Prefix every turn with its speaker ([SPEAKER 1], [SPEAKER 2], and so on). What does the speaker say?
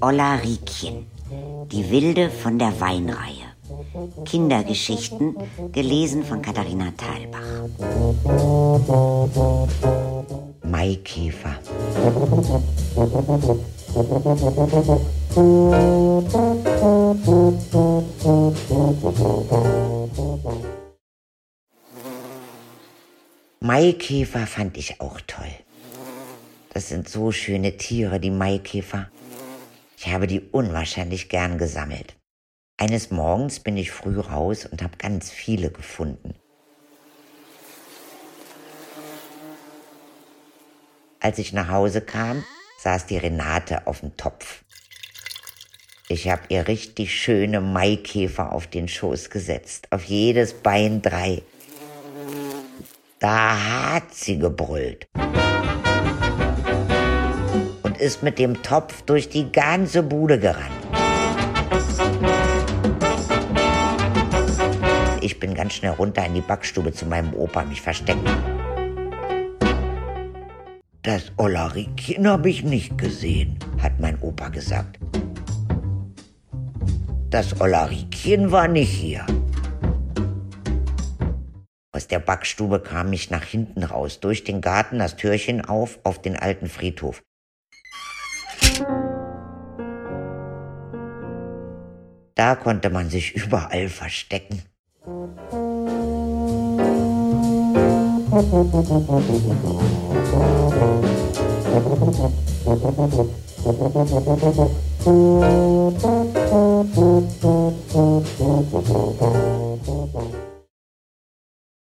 [SPEAKER 1] Olla Riekchen, die Wilde von der Weinreihe. Kindergeschichten, gelesen von Katharina Thalbach.
[SPEAKER 2] Maikäfer. Maikäfer fand ich auch toll. Das sind so schöne Tiere, die Maikäfer. Ich habe die unwahrscheinlich gern gesammelt. Eines Morgens bin ich früh raus und habe ganz viele gefunden. Als ich nach Hause kam, saß die Renate auf dem Topf. Ich habe ihr richtig schöne Maikäfer auf den Schoß gesetzt, auf jedes Bein drei. Da hat sie gebrüllt ist mit dem Topf durch die ganze Bude gerannt. Ich bin ganz schnell runter in die Backstube zu meinem Opa mich versteckt. Das Ollarikchen habe ich nicht gesehen, hat mein Opa gesagt. Das Ollarikchen war nicht hier. Aus der Backstube kam ich nach hinten raus, durch den Garten, das Türchen auf, auf den alten Friedhof. Da konnte man sich überall verstecken.